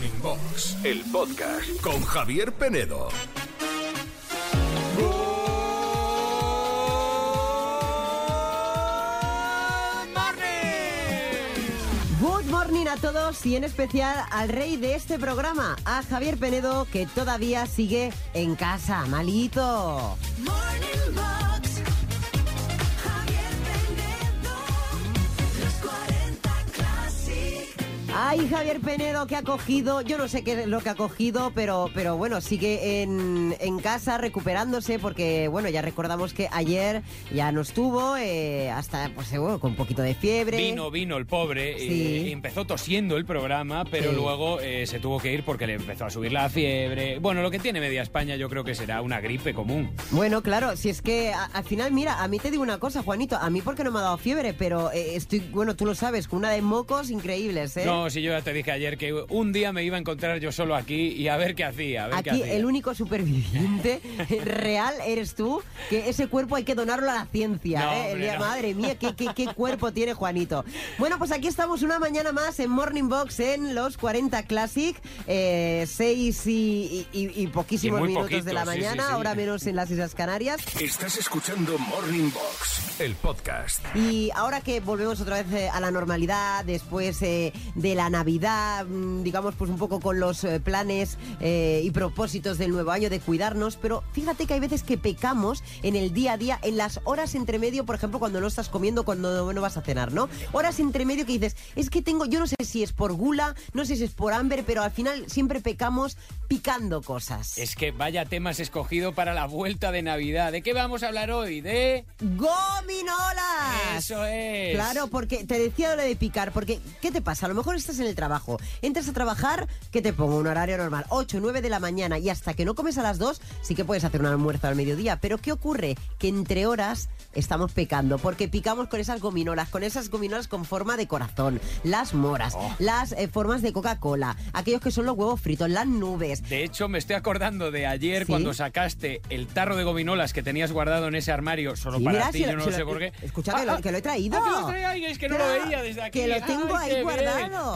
Morning Box, el podcast con Javier Penedo. Good morning a todos y en especial al rey de este programa, a Javier Penedo, que todavía sigue en casa, malito. Ay, Javier Penedo, que ha cogido, yo no sé qué es lo que ha cogido, pero, pero bueno, sigue en, en casa recuperándose porque, bueno, ya recordamos que ayer ya no estuvo, eh, hasta, pues, eh, bueno, con un poquito de fiebre. Vino, vino el pobre, Sí. y empezó tosiendo el programa, pero Sí. luego eh, se tuvo que ir porque le empezó a subir la fiebre. Bueno, lo que tiene media España yo creo que será una gripe común. Bueno, claro, si es que a- al final, mira, a mí te digo una cosa, Juanito, a mí porque no me ha dado fiebre, pero eh, estoy, bueno, tú lo sabes, con una de mocos increíbles, ¿eh? No, si yo ya te dije ayer que un día me iba a encontrar yo solo aquí y a ver qué hacía. A ver qué Aquí hacía. el único superviviente real eres tú, que ese cuerpo hay que donarlo a la ciencia. No, ¿eh? hombre, no. Madre mía, ¿qué, qué, qué cuerpo tiene Juanito. Bueno, pues aquí estamos una mañana más en Morning Box en los 40 Classic, eh, 6 y, y- y poquísimos Y minutos de la poquito, sí, mañana, sí, sí. ahora menos en las Islas Canarias. Estás escuchando Morning Box, el podcast. Y ahora que volvemos otra vez eh, a la normalidad, después eh, de la Navidad, mm, digamos, pues un poco con los eh, planes eh, y propósitos del nuevo año de cuidarnos, pero fíjate que hay veces que pecamos en el día a día, en las horas entre medio, por ejemplo, cuando no estás comiendo, cuando no vas a cenar, ¿no? Horas entre medio que dices, es que tengo, yo no sé si es por gula, no sé si es por hambre, pero al final siempre pecamos picando cosas. Es que vaya temas escogido para la vuelta de Navidad. ¿De qué vamos a hablar hoy? De... ¡Gominolas! Eso es. Claro, porque te decía lo de picar, porque ¿qué te pasa? A lo mejor estás en el trabajo, entras a trabajar, que te pongo un horario normal, 8, 9 de la mañana y hasta que no comes a las 2, sí que puedes hacer un almuerzo al mediodía, pero ¿qué ocurre? Que entre horas estamos pecando, porque picamos con esas gominolas, con esas gominolas con forma de corazón, las moras, Oh. las eh, formas de Coca-Cola, aquellos que son los huevos fritos, las nubes. De hecho, me estoy acordando de ayer ¿Sí? cuando sacaste el tarro de gominolas que tenías guardado en ese armario solo Sí, para mira, ti, si yo lo- no si lo sé por qué. escucha que lo- que lo he traído. Ah, que lo traía, ay, es que no lo veía desde aquí. que lo tengo Ay, ahí bien.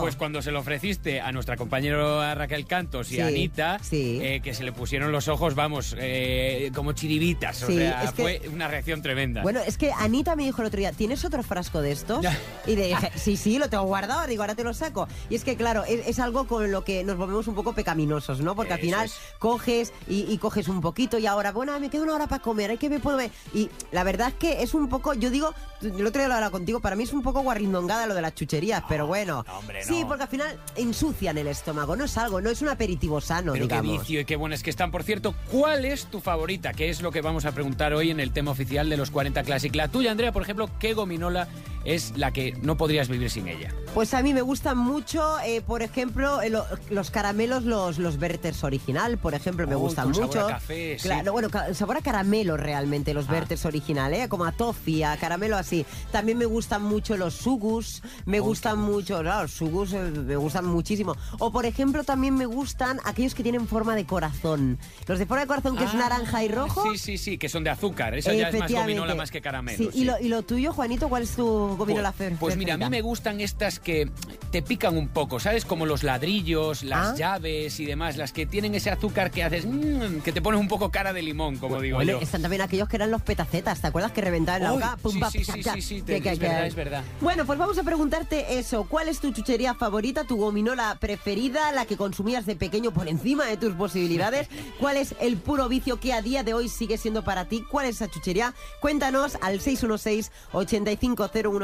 Pues cuando se lo ofreciste a nuestra compañera Raquel Cantos y Sí, a Anita, sí. eh, que se le pusieron los ojos, vamos, eh, como chiribitas. O Sí, sea, es que- fue una reacción tremenda. Bueno, es que Anita me dijo el otro día, ¿tienes otro frasco de estos? Y le dije, sí, sí, lo tengo guardado, digo, ahora te lo saco. Y es que, claro, es, es algo con lo que nos volvemos un poco pecaminosos, ¿no? Porque al final es. coges y, y coges un poquito y ahora, bueno, me queda una hora para comer, hay que me puedo ver. Y la verdad es que es un poco, yo digo, el otro día lo hablaba contigo, para mí es un poco guarrindongada lo de las chucherías, pero bueno. no, hombre, Sí, porque al final ensucian el estómago, no es algo, no es un aperitivo sano, Pero qué digamos. vicio y qué buenas que están. Por cierto, ¿cuál es tu favorita? Que es lo que vamos a preguntar hoy en el tema oficial de los 40 Classic. La tuya, Andrea, por ejemplo, ¿qué gominola es la que no podrías vivir sin ella? Pues a mí me gustan mucho, eh, por ejemplo, eh, lo- los caramelos, los, los Verters original, por ejemplo, me gustan con sabor mucho. a café, sí. Claro, bueno, ca- sabor a caramelo realmente, los Ah. Verters original, ¿eh? como a toffee, a caramelo así. También me gustan mucho los sugus, me gustan mucho, claro, los sugus eh, me gustan muchísimo. O por ejemplo, también me gustan aquellos que tienen forma de corazón. Los de forma de corazón, que es Ah, naranja y rojo. Sí, sí, sí, que son de azúcar. Eso ya es más Efectivamente. gominola más que caramelo. Sí, sí. Y, lo, y lo tuyo, Juanito, ¿cuál es tu Pues, pues mira, a mí me gustan estas que te pican un poco, ¿sabes? Como los ladrillos, las Ah. llaves y demás, las que tienen ese azúcar que haces, mm, que te pones un poco cara de limón, como digo yo. están también aquellos que eran los petacetas, ¿te acuerdas que reventaban en la boca? sí, pa, sí, pa, sí, sí, sí, que- es verdad, es verdad. Bueno, pues vamos a preguntarte eso. ¿Cuál es tu chuchería favorita, tu gominola preferida, la que consumías de pequeño por encima de tus posibilidades? ¿Cuál es el puro vicio que a día de hoy sigue siendo para ti? ¿Cuál es esa chuchería? Cuéntanos al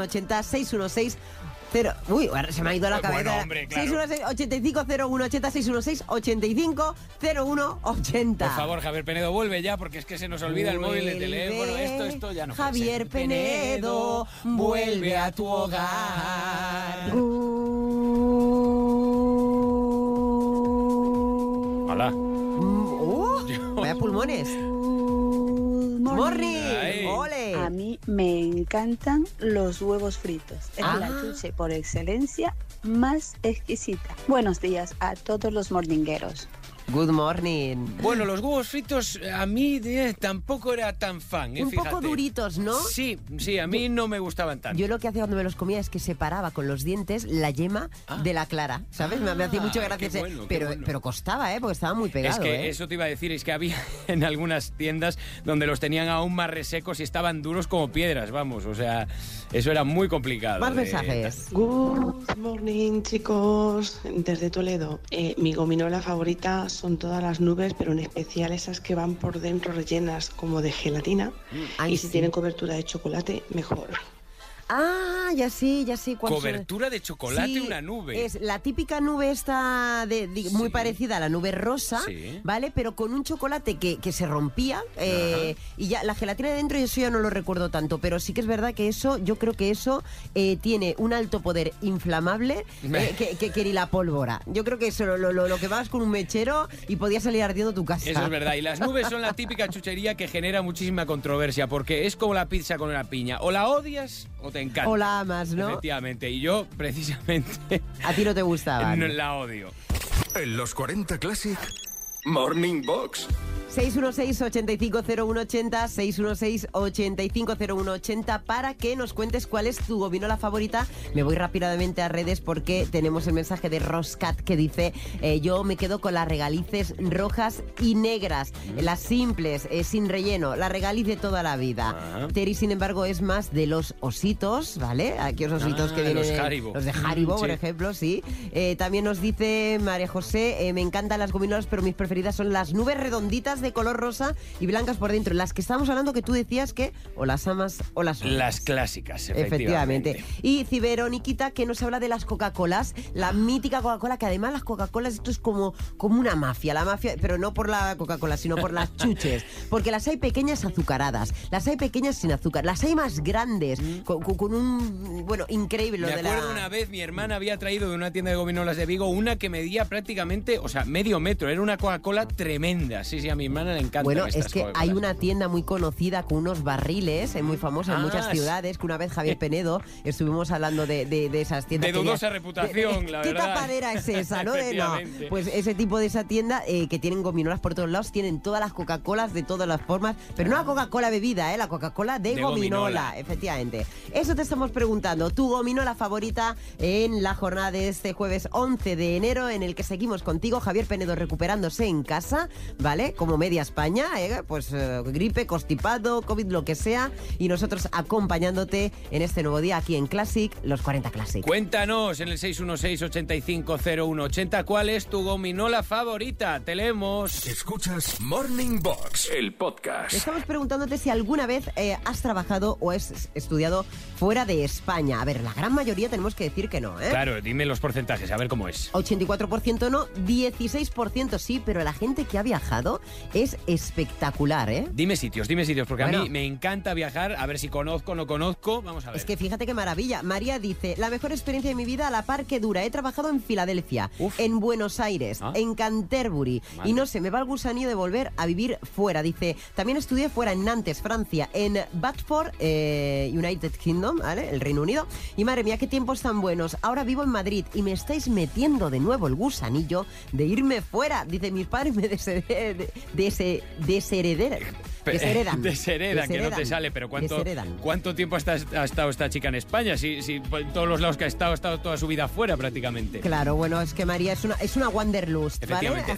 616-850180, 616 Cero, uy, ahora se me ha ido la Bueno, cabeza. hombre, claro. 616-850180, 616-850180. Por favor, Javier Penedo, vuelve ya, porque es que se nos olvida el móvil de Vuelve, teléfono. Esto, esto ya no Javier. Penedo, vuelve a tu hogar. Hola. Uh, vaya pulmones. Morning. Ole. A mí me encantan los huevos fritos. Es Ah. la chuche por excelencia más exquisita. Buenos días a todos los morningueros. Good morning. Bueno, los huevos fritos a mí eh, tampoco era tan fan, eh, Un poco duritos, ¿no? Sí, sí, a mí no me gustaban tanto. Yo lo que hacía cuando me los comía es que separaba con los dientes la yema de la clara, ¿sabes? me, me hacía Ah, mucha qué gracia ese- bueno, qué pero, bueno. pero costaba, ¿eh? Porque estaba muy pegado, es que ¿eh? eso te iba a decir, es que había en algunas tiendas donde los tenían aún más resecos y estaban duros como piedras, vamos, o sea, eso era muy complicado. Más de- mensajes. Good morning, chicos. Desde Toledo. Eh, mi gominola favorita son todas las nubes, pero en especial esas que van por dentro rellenas como de gelatina. Ay, y si sí. tienen cobertura de chocolate, mejor. Ah, ya sí, ya sí. Cobertura de chocolate, Sí, una nube. Es la típica nube esta de, de- muy Sí. parecida a la nube rosa, Sí. ¿vale? Pero con un chocolate que, que se rompía eh, y ya la gelatina de dentro, eso ya no lo recuerdo tanto, pero sí que es verdad que eso, yo creo que eso eh, tiene un alto poder inflamable eh, que, que- que ni la pólvora. Yo creo que eso lo, lo, lo que vas con un mechero y podía salir ardiendo tu casa. Eso es verdad. Y las nubes son la típica chuchería que genera muchísima controversia, porque es como la pizza con una piña. O la odias o te encanta. O la amas, ¿no? Efectivamente. Y yo, precisamente, A ti no te gustaban. no la odio. En los 40 Classic, Morning Box. 616-850180, 616-850180 para que nos cuentes cuál es tu gominola favorita. Me voy rápidamente a redes porque tenemos el mensaje de Roscat que dice eh, yo me quedo con las regalices rojas y negras, las simples, eh, sin relleno, la regaliz de toda la vida. Ah. Terry, sin embargo, es más de los ositos, ¿vale? Aquellos ositos Ah, que vienen... los Haribo. Los de Haribo, Mm, por ejemplo, sí. Eh, también nos dice María José, me encantan las gominolas, pero mis preferidas son las nubes redonditas de color rosa y blancas por dentro. Las que estábamos hablando que tú decías que o las amas o las. Las clásicas, Efectivamente. efectivamente. Y Ciberoniquita que nos habla de las Coca-Colas, la mítica Coca-Cola, que además las Coca-Colas esto es como, como una mafia, la mafia, pero no por la Coca-Cola, sino por las chuches. Porque las hay pequeñas azucaradas, las hay pequeñas sin azúcar, las hay más grandes, con, con- un, bueno, increíble lo Mm. Me de acuerdo la... una vez mi hermana había traído de una tienda de gominolas de Vigo una que medía prácticamente, o sea, medio metro. Era una Coca-Cola tremenda. Sí, sí, a mi le encanta. Bueno, es que hay una tienda muy conocida con unos barriles, eh, muy famosa en Ah, muchas ciudades, que una vez Javier Penedo estuvimos hablando de, de- de esas tiendas. De dudosa ya- reputación, la ¿Qué verdad. tapadera es esa, no? De- no. Efectivamente. Pues ese tipo de esa tienda eh, que tienen gominolas por todos lados, tienen todas las Coca-Colas de todas las formas, pero no la Coca-Cola bebida, ¿eh? la Coca-Cola de, De gominola, gominola. efectivamente. Eso te estamos preguntando, tu gominola favorita en la jornada de este jueves 11 de enero, en el que seguimos contigo, Javier Penedo recuperándose en casa, ¿vale? Como media España, ¿eh? pues eh, gripe, constipado, COVID, lo que sea, y nosotros acompañándote en este nuevo día aquí en Classic, los 40 Classic. Cuéntanos en el 616-850180 cuál es tu gominola favorita. Te leemos. Escuchas Morning Box, el podcast. Estamos preguntándote si alguna vez eh, has trabajado o has estudiado fuera de España. A ver, la gran mayoría tenemos que decir que no, ¿eh? Claro, dime los porcentajes, a ver cómo es. 84% no, 16% sí, pero la gente que ha viajado es espectacular, ¿eh? Dime sitios, dime sitios, porque a mí me encanta viajar, a ver si conozco o no conozco. Vamos a ver. Es que fíjate qué maravilla. María dice, la mejor experiencia de mi vida a la par que dura. He trabajado en Filadelfia, Uf. en Buenos Aires, Ah. en Canterbury. Madre. Y no sé, me va el gusanillo de volver a vivir fuera. Dice, también estudié fuera en Nantes, Francia, en Batford, eh, United Kingdom, ¿vale? El Reino Unido. Y madre mía, qué tiempos tan buenos. Ahora vivo en Madrid y me estáis metiendo de nuevo el gusanillo de irme fuera. Dice, mis padres me. Dese, desheredan. Pe- Desheredan. Desheredan, que no te sale, pero ¿cuánto, Desheredan. ¿cuánto tiempo ha esta- ha estado esta chica en España? Si, si por todos los lados que ha estado, ha estado toda su vida fuera prácticamente. Claro, bueno, es que María es una, es una wanderlust,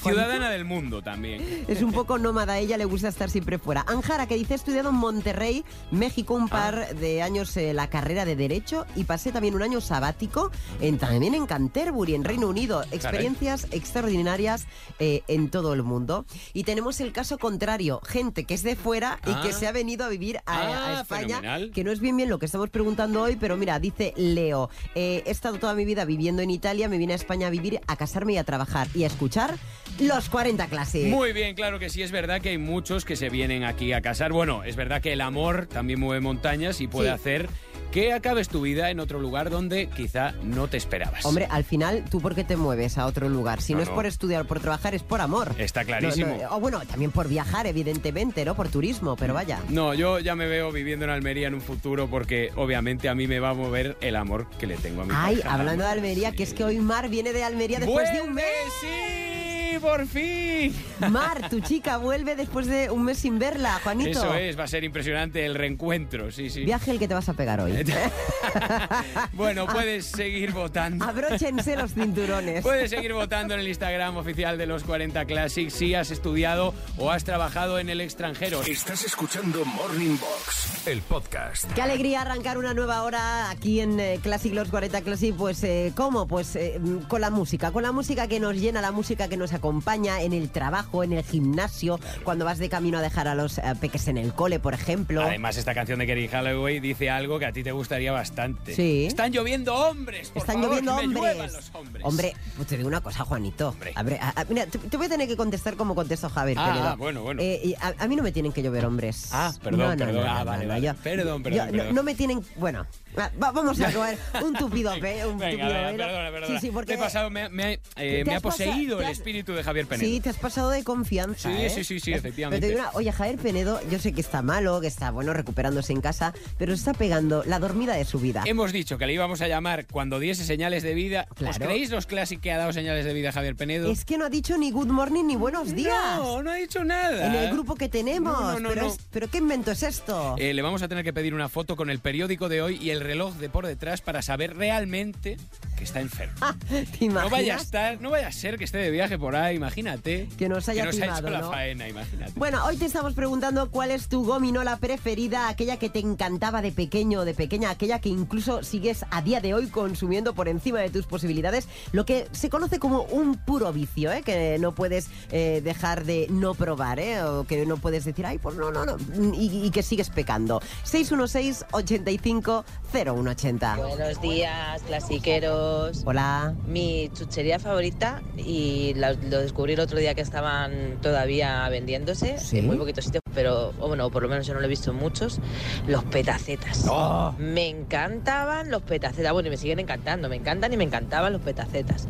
ciudadana del mundo también. Es un poco nómada, a ella le gusta estar siempre fuera. Anjara, que dice, he estudiado en Monterrey, México, un par de años eh, la carrera de Derecho y pasé también un año sabático en, también en Canterbury, en Reino Unido. Experiencias extraordinarias eh, en todo el mundo. Y tenemos el caso contrario, gente que es de fuera y Ah. que se ha venido a vivir a, a Ah, España, fenomenal. que no es bien bien lo que estamos preguntando hoy, pero mira, dice Leo, eh, he estado toda mi vida viviendo en Italia, me vine a España a vivir, a casarme y a trabajar y a escuchar los 40 clases. Muy bien, claro que sí, es verdad que hay muchos que se vienen aquí a casar. Bueno, es verdad que el amor también mueve montañas y puede Sí. hacer que acabes tu vida en otro lugar donde quizá no te esperabas. Hombre, al final, ¿tú por qué te mueves a otro lugar? Si no, No, es por estudiar o por trabajar, es por amor. Está clarísimo. No, o bueno, también por viajar, evidentemente, ¿no? Por turismo, pero vaya. No, yo ya me veo viviendo en Almería en un futuro porque obviamente a mí me va a mover el amor que le tengo a mi Ay, pareja. hablando de Almería, que es que hoy Mar viene de Almería después de un mes. ¡Vuelve, sí! por fin! Mar, tu chica vuelve después de un mes sin verla, Juanito. Eso es, va a ser impresionante el reencuentro, sí, sí. Viaje el que te vas a pegar hoy. bueno, puedes seguir votando. Abróchense los cinturones. Puedes seguir votando en el Instagram oficial de los 40 Classics si has estudiado o has trabajado en el extranjero. Estás escuchando Morning Box, el podcast. Qué alegría arrancar una nueva hora aquí en eh, Classic Los 40 Classic. Pues, eh, ¿cómo? Pues eh, con la música. Con la música que nos llena, la música que nos acompaña en el trabajo, en el gimnasio, cuando vas de camino a dejar a los eh, peques en el cole, por ejemplo. Además, esta canción de Kerry Holloway dice algo que a ti te gustaría bastante. Sí. Están lloviendo hombres, por Están favor, lloviendo que me hombres. lluevan los hombres. Hombre, pues te digo una cosa, Juanito. Hombre. A ver, a- a- mira, te, te voy a tener que contestar como contesto Javier Ah, ah, bueno, bueno. Eh, a, a mí no me tienen que llover hombres. Ah, perdón, No, no, perdón. no, Ah, vale, vale. yo- Perdón, perdón, yo- no- perdón. No, me tienen... Bueno, va- va- vamos a coger un tupido pe, un Venga, tupido velo. perdona, perdona. Sí, sí, porque... Me he pasado, me, me ha- eh, te me poseído te el espíritu de Javier Penedo. Sí, te has pasado de confianza. Sí, ¿eh? sí, sí, sí, efectivamente. Pero te digo una, oye, Javier Penedo, yo sé que está malo, que está, bueno, recuperándose en casa, pero está pegando la dormida de su vida. Hemos dicho que le íbamos a llamar cuando diese señales de vida. ¿Os Claro. creéis los clásicos que ha dado señales de vida Javier Penedo? Es que no ha dicho ni good morning ni buenos días. No, no ha dicho nada. En el grupo que tenemos. No, no, pero, es- ¿pero qué invento es esto? Eh, le vamos a tener que pedir una foto con el periódico de hoy y el reloj de por detrás para saber realmente que está enfermo. ¿Te imaginas? No vaya a estar, no vaya a ser que esté de viaje por ahí, imagínate. Que nos haya que nos ha timado, hecho la faena, imagínate. Bueno, hoy te estamos preguntando cuál es tu gominola preferida, aquella que te encantaba de pequeño o de pequeña, aquella que incluso sigues a día de hoy consumiendo por encima de tus posibilidades, lo que se conoce como un puro vicio, ¿eh? que no puedes eh, dejar de no probar, ¿eh? o que no puedes decir, ay, pues no, no, no, y, y que sigues pecando. 616-85-0180. Buenos días, clasiqueros. Hola. Mi chuchería favorita, y la- lo descubrí el otro día que estaban todavía vendiéndose, Sí. en muy poquitos sitios, pero o bueno, por lo menos yo no lo he visto en muchos, los petacetas. Oh. Me encantaban los petacetas, bueno, y me siguen encantando, me encantan y me encantaban los petacetas.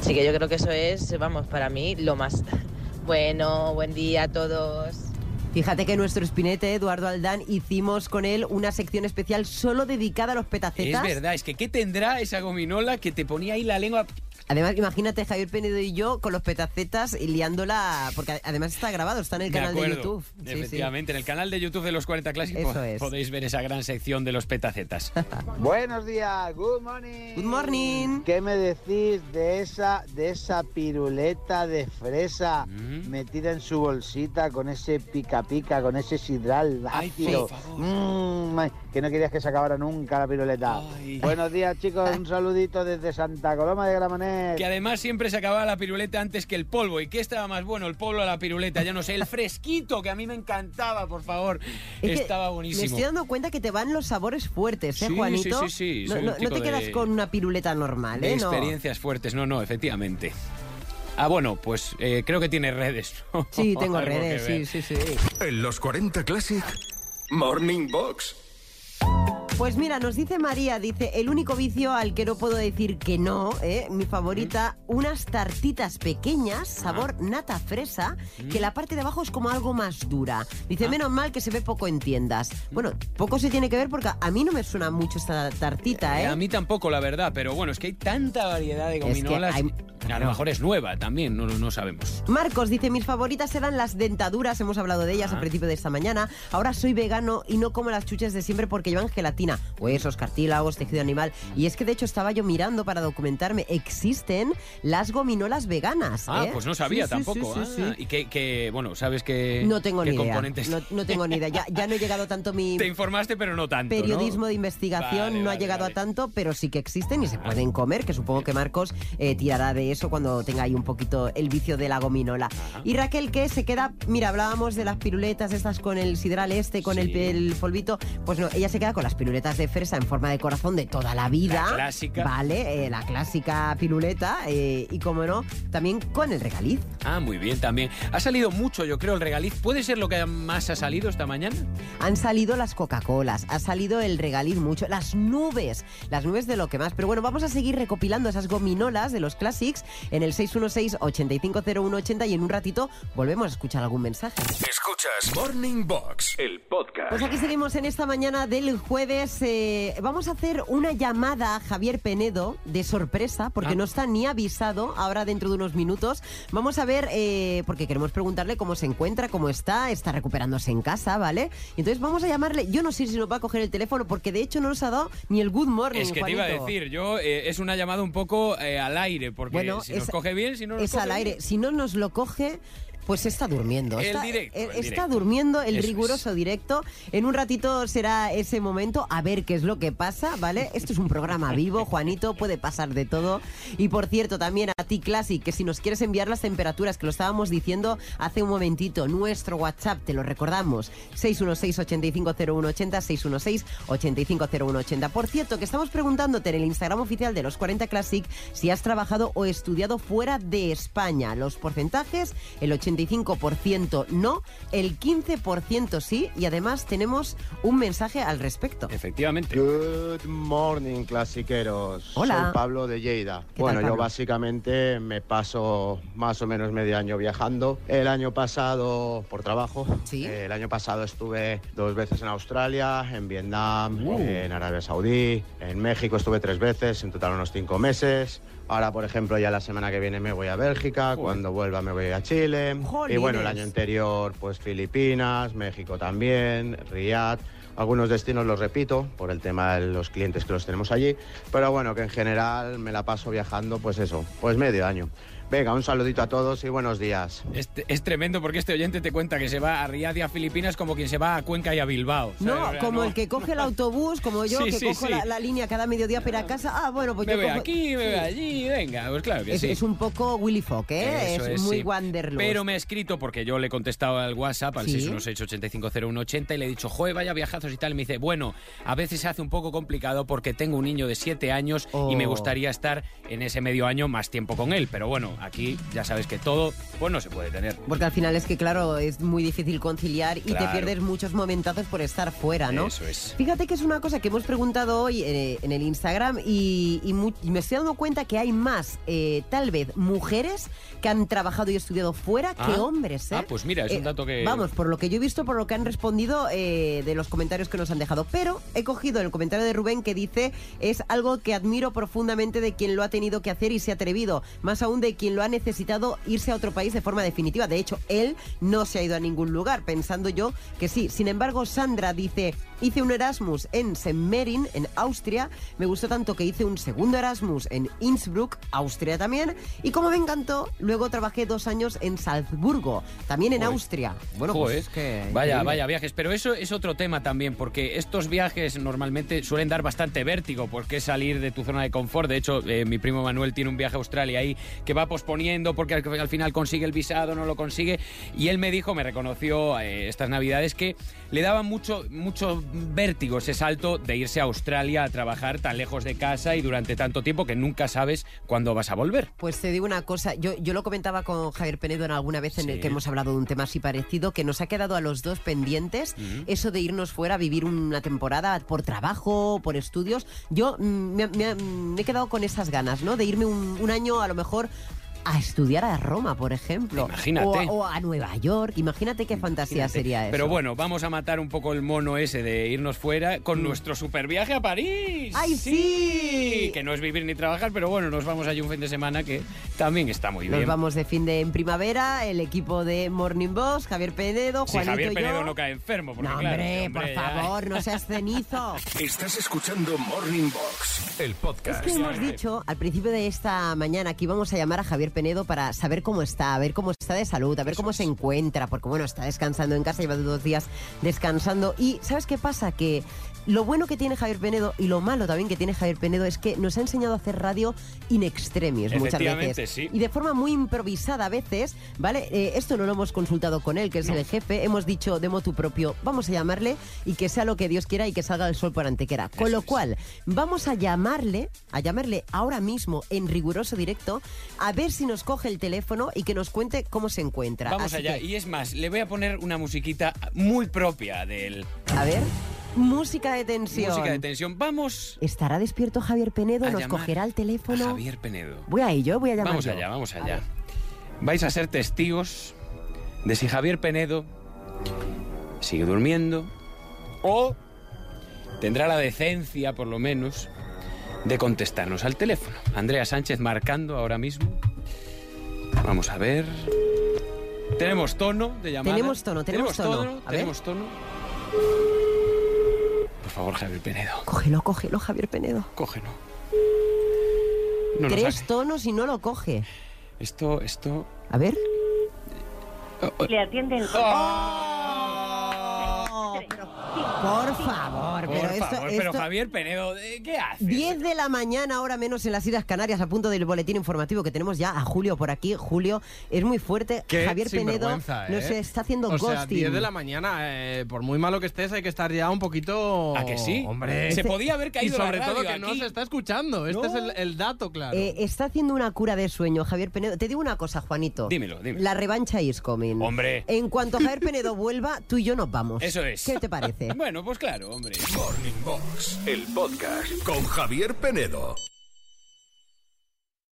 Así que yo creo que eso es, vamos, para mí lo más. Bueno, buen día a todos. Fíjate que nuestro espinete, Eduardo Aldán, hicimos con él una sección especial solo dedicada a los es petacetas. verdad, es que ¿qué tendrá esa gominola que te ponía ahí la lengua? Además, imagínate Javier Penedo y yo con los petacetas y liándola, porque además está grabado, está en el De canal de YouTube. Sí, sí. Efectivamente, en el canal de YouTube de los 40 Clásicos podéis ver esa gran sección de los petacetas. Buenos días, good morning. Good morning. ¿Qué me decís de esa de esa piruleta de fresa Mm. metida en su bolsita con ese pica pica, con ese sidral Ay, ácido? por favor. Mm, que no querías que se acabara nunca la piruleta. Ay. Buenos días, chicos. Un saludito desde Santa Coloma de Gramenet. Que además siempre se acababa la piruleta antes que el polvo. ¿Y qué estaba más bueno, el polvo o la piruleta? Ya no sé, el fresquito, que a mí me encantaba, por favor. Es Estaba Me buenísimo. estoy dando cuenta que te van los sabores fuertes, ¿eh, Sí, Juanito? sí, sí, sí, No, te quedas de- con una piruleta normal, De ¿eh? No. experiencias fuertes, no, no, efectivamente. Ah, bueno, pues eh, creo que tiene redes. ¿no? Sí, tengo redes, sí, sí, sí. En los 40 Classic, Morning Box. Pues mira, nos dice María, dice, el único vicio al que no puedo decir que no, ¿eh? mi favorita, unas tartitas pequeñas, sabor nata fresa, que la parte de abajo es como algo más dura. Dice, menos mal que se ve poco en tiendas. Bueno, poco se tiene que ver porque a mí no me suena mucho esta tartita, ¿eh? Eh, A mí tampoco, la verdad, pero bueno, es que hay tanta variedad de que gominolas. hay- A lo mejor es nueva también, no, no sabemos. Marcos dice, mis favoritas eran las dentaduras, hemos hablado de ellas Ah. al principio de esta mañana. Ahora soy vegano y no como las chuches de siempre porque llevan gelatina, huesos, cartílagos, tejido animal. Y es que de hecho estaba yo mirando para documentarme, existen las gominolas veganas. Ah, ¿eh? pues no sabía Sí, tampoco. sí, sí, Ah. Y que, que, bueno, sabes que. No tengo ni idea. componentes- No, no tengo ni idea. Ya, ya no he llegado tanto mi Te informaste, pero no tanto. ¿no? periodismo de investigación, Vale, no ha llegado vale. a tanto, pero sí que existen y se pueden comer, que supongo que Marcos eh, tirará de eso cuando tenga ahí un poquito el vicio de la gominola. Y Raquel, que se queda, mira, hablábamos de las piruletas estas con el sidral este, con el, el polvito, pues no, ella se queda con las piruletas de fresa en forma de corazón de toda la vida. La clásica. Vale, eh, la clásica piruleta eh, y como no, también con el regaliz. Ah, muy bien también. Ha salido mucho, yo creo, el regaliz. ¿Puede ser lo que más ha salido esta mañana? Han salido las Coca-Colas, ha salido el regaliz mucho, las nubes, las nubes de lo que más. Pero bueno, vamos a seguir recopilando esas gominolas de los Classic Classics en el 616-850180 y en un ratito volvemos a escuchar algún mensaje. Escuchas Morning Box, el podcast. Pues aquí seguimos en esta mañana del jueves. Eh, vamos a hacer una llamada a Javier Penedo de sorpresa, porque Ah. no está ni avisado ahora dentro de unos minutos. Vamos a ver, eh, porque queremos preguntarle cómo se encuentra, cómo está, está recuperándose en casa, ¿vale? Entonces vamos a llamarle. Yo no sé si nos va a coger el teléfono, porque de hecho no nos ha dado ni el good morning. Es que te iba a decir, yo eh, es una llamada un poco al aire, porque Bueno, si nos coge bien, si no nos Es coge al aire. bien- Si no nos lo coge. Pues está durmiendo. El está, directo, eh, el está directo. durmiendo el Eso riguroso directo. En un ratito será ese momento a ver qué es lo que pasa, ¿vale? Esto es un programa vivo, Juanito, puede pasar de todo. Y por cierto, también a ti, Classic, que si nos quieres enviar las temperaturas, que lo estábamos diciendo hace un momentito, nuestro WhatsApp, te lo recordamos, 616-850180, 616-850180. Por cierto, que estamos preguntándote en el Instagram oficial de los 40 Classic si has trabajado o estudiado fuera de España. Los porcentajes, el 85% no, el 15% sí, y además tenemos un mensaje al respecto. Efectivamente. Good morning, clasiqueros. Hola. Soy Pablo de Lleida. ¿Qué Bueno, tal, yo básicamente me paso más o menos medio año viajando. El año pasado, por trabajo, Sí. eh, el año pasado estuve dos veces en Australia, en Vietnam, Wow. en Arabia Saudí, en México estuve tres veces, en total unos cinco meses. Ahora, por ejemplo, ya la semana que viene me voy a Bélgica, Joder. cuando vuelva me voy a Chile. Y Jolines. bueno, el año anterior, pues Filipinas, México también, Riyadh. Algunos destinos los repito por el tema de los clientes que los tenemos allí, pero bueno, que en general me la paso viajando, pues eso, pues medio año. Venga, un saludito a todos y buenos días. Este- es tremendo porque este oyente te cuenta que se va a Riyadh y a Filipinas como quien se va a Cuenca y a Bilbao. ¿sabes? No, O sea, como no. el que coge el autobús, como yo, Sí, que sí, cojo sí. La, la línea cada mediodía para ir a casa. Ah, bueno, pues Me yo voy cojo- aquí, me voy allí, venga, pues claro que Es, sí. es un poco Willy Fogg, ¿eh? Eso es, es, muy sí. Wanderlust. Pero me ha escrito porque yo le he contestado al WhatsApp al Sí. 616-850180 y le he dicho, joder, vaya viajazos y tal. Y me dice, bueno, a veces se hace un poco complicado porque tengo un niño de 7 años y me Oh. gustaría estar en ese medio año más tiempo con él. Pero bueno, aquí ya sabes que todo, pues no se puede tener. Porque al final es que, claro, es muy difícil conciliar y te Claro. pierdes muchos momentazos por estar fuera, ¿no? Eso es. Fíjate que es una cosa que hemos preguntado hoy eh, en el Instagram y, y y me estoy dando cuenta que hay más, eh, tal vez, mujeres que han trabajado y estudiado fuera que Ah. hombres, ¿eh? Ah, pues mira, es un dato que- Vamos, por lo que yo he visto, por lo que han respondido eh, de los comentarios que nos han dejado. Pero he cogido el comentario de Rubén que dice es algo que admiro profundamente de quien lo ha tenido que hacer y se ha atrevido. Más aún de quien lo ha necesitado irse a otro país de forma definitiva. De hecho, él no se ha ido a ningún lugar, pensando yo que sí. Sin embargo, Sandra dice, hice un Erasmus en Semmerin, en Austria. Me gustó tanto que hice un segundo Erasmus en Innsbruck, Austria también. Y como me encantó, luego trabajé dos años en Salzburgo, también en Joder. Austria. Bueno, Joder. pues es que... Vaya, vaya viajes. Pero eso es otro tema también, porque estos viajes normalmente suelen dar bastante vértigo, porque es salir de tu zona de confort. De hecho, eh, mi primo Manuel tiene un viaje a Australia ahí que va posponiendo porque al, al final consigue el visado, no lo consigue. Y él me dijo, me reconoció eh, estas navidades, que le daba mucho, mucho vértigo ese salto de irse a Australia a trabajar tan lejos de casa y durante tanto tiempo que nunca sabes cuándo vas a volver. Pues te digo una cosa, yo, yo lo comentaba con Javier Penedo en alguna vez en el Sí. que hemos hablado de un tema así parecido, que nos ha quedado a los dos pendientes eso de irnos fuera a vivir una temporada por trabajo, por estudios. Yo mm, me, me- me he quedado con esas ganas, ¿no? De irme un, un año a lo mejor a estudiar a Roma, por ejemplo. Imagínate. O, a- o a Nueva York. Imagínate qué fantasía Imagínate. sería eso. Pero bueno, vamos a matar un poco el mono ese de irnos fuera con nuestro super viaje a París. Mm. ¡Ay, sí! Que no es vivir ni trabajar, pero bueno, nos vamos allí un fin de semana que también está muy Nos bien. vamos de fin de en primavera, el equipo de Morning Boss, Javier Penedo, si Juanito Javier y Penedo yo. no cae enfermo, porque No, claro, hombre, por ya- favor, no seas cenizo. Estás escuchando Morning Box, el Es podcast. que hemos dicho al principio de esta mañana que íbamos a llamar a Javier Penedo para saber cómo está, a ver cómo está de salud, a ver cómo se encuentra, porque bueno, está descansando en casa, lleva dos días descansando. Y ¿sabes qué pasa? Que lo bueno que tiene Javier Penedo y lo malo también que tiene Javier Penedo es que nos ha enseñado a hacer radio in extremis muchas veces. sí. Y de forma muy improvisada a veces, ¿vale? Eh, esto no lo hemos consultado con él, que es el jefe. Hemos dicho de motu propio, vamos a llamarle y que sea lo que Dios quiera y que salga el sol por antequera. Con Eso lo es. cual, vamos a llamarle, a llamarle ahora mismo en riguroso directo, a ver si nos coge el teléfono y que nos cuente cómo se encuentra. Vamos Así allá. que, Y es más, le voy a poner una musiquita muy propia de él. a ver, Música de tensión. Música de tensión. Vamos ¿Estará despierto Javier Penedo? ¿Nos cogerá el teléfono? Javier Penedo. Voy a ello, voy a llamar Vamos yo. allá, vamos allá. Vais a ser testigos de si Javier Penedo sigue durmiendo o tendrá la decencia, por lo menos, de contestarnos al teléfono. Andrea Sánchez marcando ahora mismo. Vamos a ver. Tenemos tono de llamada. Tenemos tono, tenemos tono. A ver. tenemos tono. Por favor, Javier Penedo, Cógelo, cógelo, Javier Penedo. cógelo. No Tres tonos y no lo coge. Esto, esto. A ver. Le atiende el... Oh, pero- por favor, Por pero esto, favor, pero Javier Penedo, ¿eh? ¿qué haces? 10 de la mañana, ahora menos en las Islas Canarias, a punto del boletín informativo que tenemos ya a Julio por aquí. Julio, es muy fuerte. Qué Javier Penedo sinvergüenza, nos ¿eh? está haciendo O sea, ghosting. 10 de la mañana, eh, por muy malo que estés, hay que estar ya un poquito... ¿A que sí? Hombre. Se podía haber Y caído sobre la todo que no se está escuchando. Este No. es el, el dato, claro. Eh, está haciendo una cura de sueño, Javier Penedo. Te digo una cosa, Juanito. Dímelo, dímelo. La revancha is coming. Hombre. En cuanto Javier Penedo vuelva, tú y yo nos vamos. Eso es. ¿Qué te parece? Bueno, pues claro, hombre. Morning Box, el podcast con Javier Penedo.